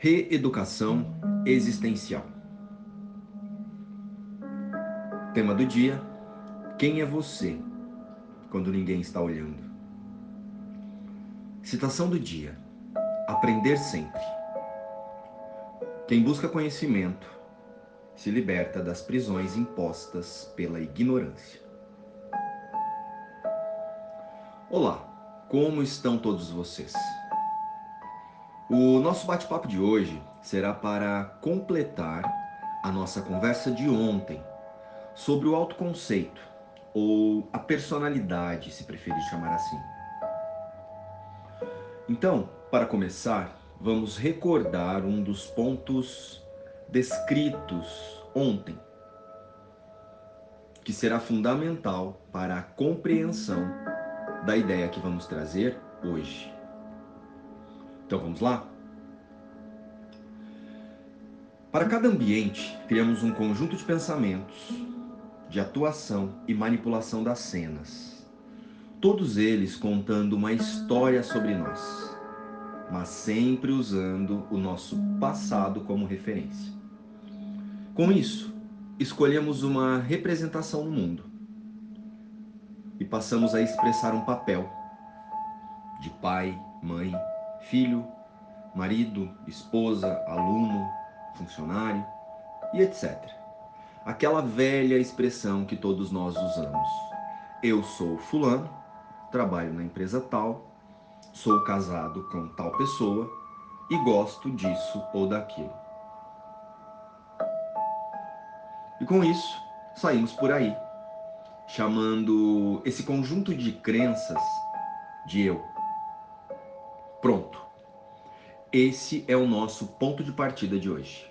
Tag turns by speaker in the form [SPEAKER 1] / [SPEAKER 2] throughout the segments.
[SPEAKER 1] Reeducação existencial. Tema do dia: Quem é você quando ninguém está olhando? Citação do dia: Aprender sempre. Quem busca conhecimento se liberta das prisões impostas pela ignorância. Olá, como estão todos vocês? O nosso bate-papo de hoje será para completar a nossa conversa de ontem sobre o autoconceito ou a personalidade, se preferir chamar assim. Então, para começar, vamos recordar um dos pontos descritos ontem, que será fundamental para a compreensão da ideia que vamos trazer hoje. Então vamos lá? Para cada ambiente, criamos um conjunto de pensamentos, de atuação e manipulação das cenas. Todos eles contando uma história sobre nós, mas sempre usando o nosso passado como referência. Com isso, escolhemos uma representação no mundo e passamos a expressar um papel de pai, mãe, filho, marido, esposa, aluno, funcionário e etc. Aquela velha expressão que todos nós usamos. Eu sou fulano, trabalho na empresa tal, sou casado com tal pessoa e gosto disso ou daquilo. E com isso, saímos por aí, chamando esse conjunto de crenças de eu. Pronto. Esse é o nosso ponto de partida de hoje.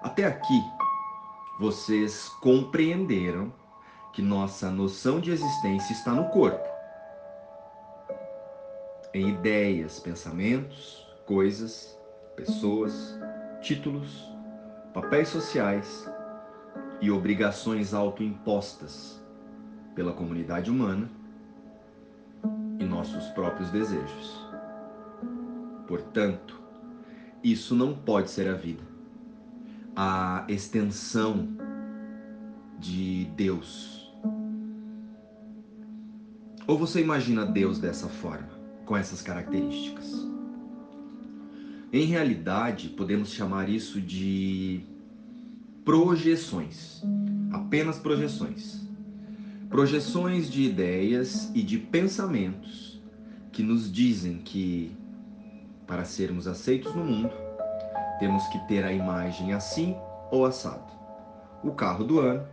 [SPEAKER 1] Até aqui, vocês compreenderam que nossa noção de existência está no corpo, em ideias, pensamentos, coisas, pessoas, títulos, papéis sociais e obrigações autoimpostas pela comunidade humana e nossos próprios desejos. Portanto, isso não pode ser a vida. A extensão de Deus. Ou você imagina Deus dessa forma, com essas características? Em realidade, podemos chamar isso de projeções, apenas projeções. Projeções de ideias e de pensamentos que nos dizem que para sermos aceitos no mundo, temos que ter a imagem assim ou assado. O carro do ano,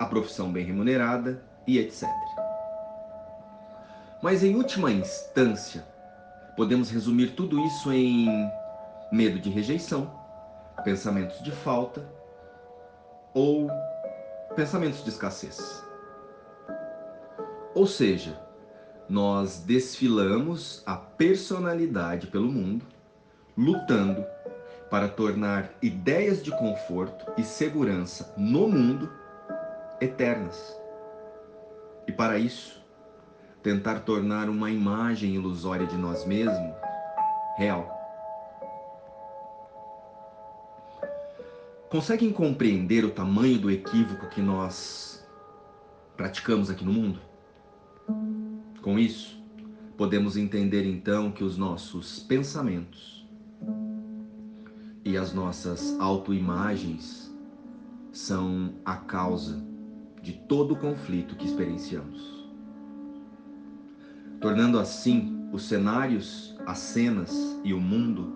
[SPEAKER 1] a profissão bem remunerada e etc. Mas em última instância, podemos resumir tudo isso em medo de rejeição, pensamentos de falta ou pensamentos de escassez. Ou seja, nós desfilamos a personalidade pelo mundo, lutando para tornar ideias de conforto e segurança no mundo eternas. E para isso, tentar tornar uma imagem ilusória de nós mesmos real. Conseguem compreender o tamanho do equívoco que nós praticamos aqui no mundo? Com isso, podemos entender então que os nossos pensamentos e as nossas autoimagens são a causa de todo o conflito que experienciamos. Tornando assim os cenários, as cenas e o mundo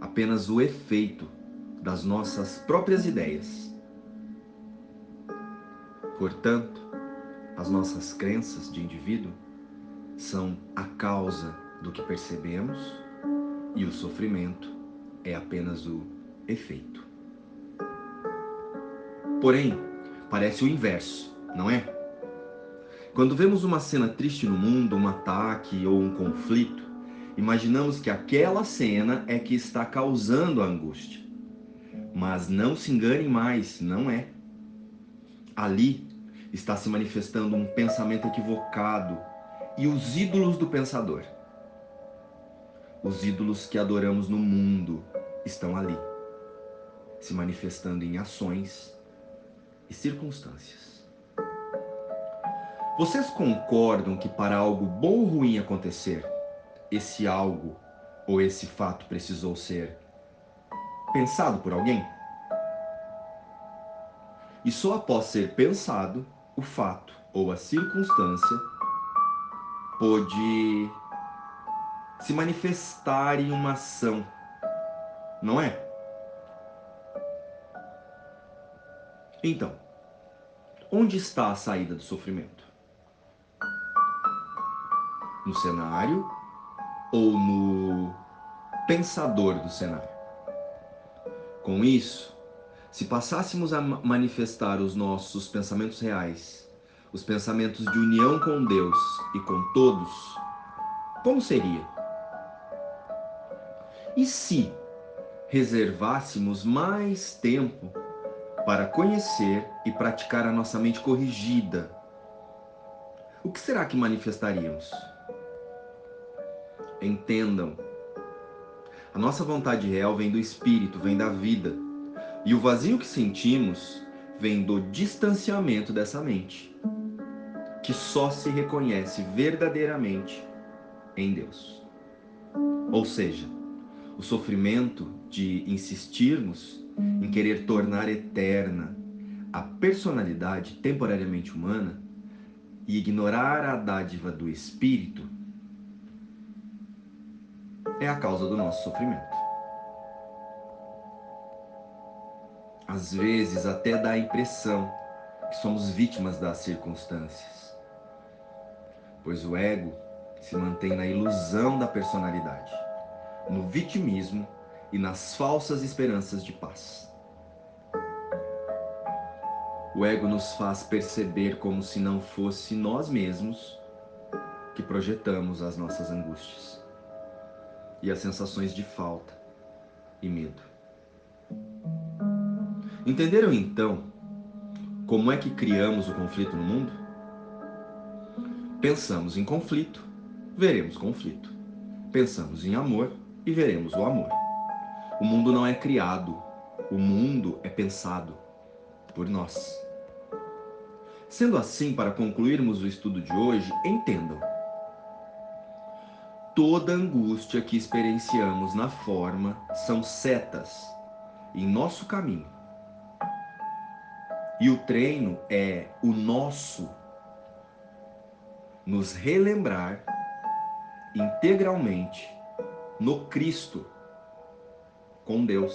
[SPEAKER 1] apenas o efeito das nossas próprias ideias. Portanto, as nossas crenças de indivíduo são a causa do que percebemos e o sofrimento é apenas o efeito. Porém, parece o inverso, não é? Quando vemos uma cena triste no mundo, um ataque ou um conflito, imaginamos que aquela cena é que está causando a angústia. Mas não se engane mais, não é. Ali está se manifestando um pensamento equivocado e os ídolos do pensador. Os ídolos que adoramos no mundo estão ali, se manifestando em ações e circunstâncias. Vocês concordam que para algo bom ou ruim acontecer, esse algo ou esse fato precisou ser pensado por alguém? E só após ser pensado, o fato ou a circunstância pôde se manifestar em uma ação, não é? Então, onde está a saída do sofrimento? No cenário ou no pensador do cenário? Com isso, se passássemos a manifestar os nossos pensamentos reais, os pensamentos de união com Deus e com todos, como seria? E se reservássemos mais tempo para conhecer e praticar a nossa mente corrigida, o que será que manifestaríamos? Entendam, a nossa vontade real vem do espírito, vem da vida, e o vazio que sentimos vem do distanciamento dessa mente, que só se reconhece verdadeiramente em Deus. Ou seja, o sofrimento de insistirmos em querer tornar eterna a personalidade temporariamente humana e ignorar a dádiva do espírito é a causa do nosso sofrimento. Às vezes até dá a impressão que somos vítimas das circunstâncias, pois o ego se mantém na ilusão da personalidade, no vitimismo e nas falsas esperanças de paz. O ego nos faz perceber como se não fosse nós mesmos que projetamos as nossas angústias e as sensações de falta e medo. Entenderam então como é que criamos o conflito no mundo? Pensamos em conflito, veremos conflito. Pensamos em amor e veremos o amor. O mundo não é criado, o mundo é pensado por nós. Sendo assim, para concluirmos o estudo de hoje, entendam. Toda angústia que experienciamos na forma são setas em nosso caminho. E o treino é o nosso nos relembrar integralmente no Cristo com Deus.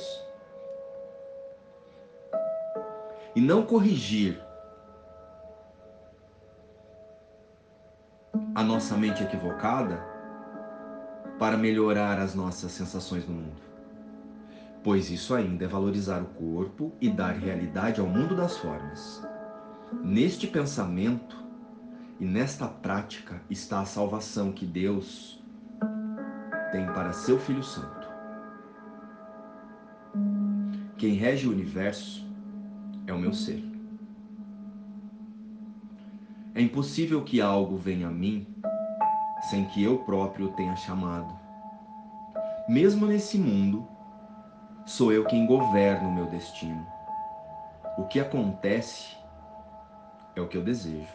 [SPEAKER 1] E não corrigir a nossa mente equivocada para melhorar as nossas sensações no mundo. Pois isso ainda é valorizar o corpo e dar realidade ao mundo das formas. Neste pensamento e nesta prática está a salvação que Deus tem para seu Filho Santo. Quem rege o universo é o meu ser. É impossível que algo venha a mim sem que eu próprio tenha chamado. Mesmo nesse mundo, sou eu quem governo o meu destino. O que acontece é o que eu desejo.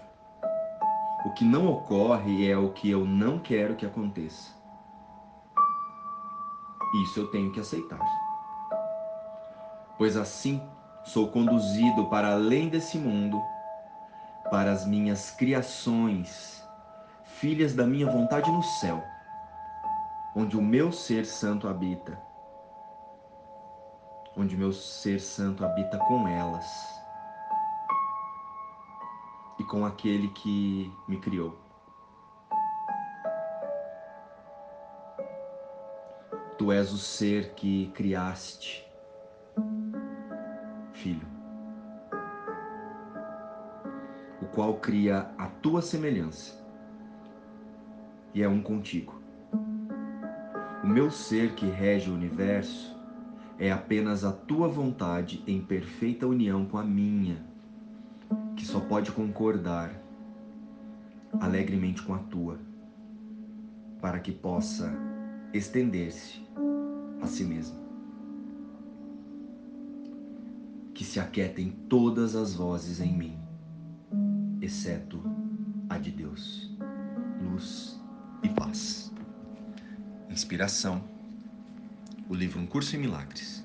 [SPEAKER 1] O que não ocorre é o que eu não quero que aconteça. Isso eu tenho que aceitar pois assim sou conduzido para além desse mundo, para as minhas criações, filhas da minha vontade no céu, onde o meu ser santo habita, onde meu ser santo habita com elas e com aquele que me criou. Tu és o ser que criaste Filho, o qual cria a tua semelhança e é um contigo. O meu ser que rege o universo é apenas a tua vontade em perfeita união com a minha, que só pode concordar alegremente com a tua, para que possa estender-se a si mesmo. Que se aquietem todas as vozes em mim, exceto a de Deus. Luz e paz. Inspiração. O livro Um Curso em Milagres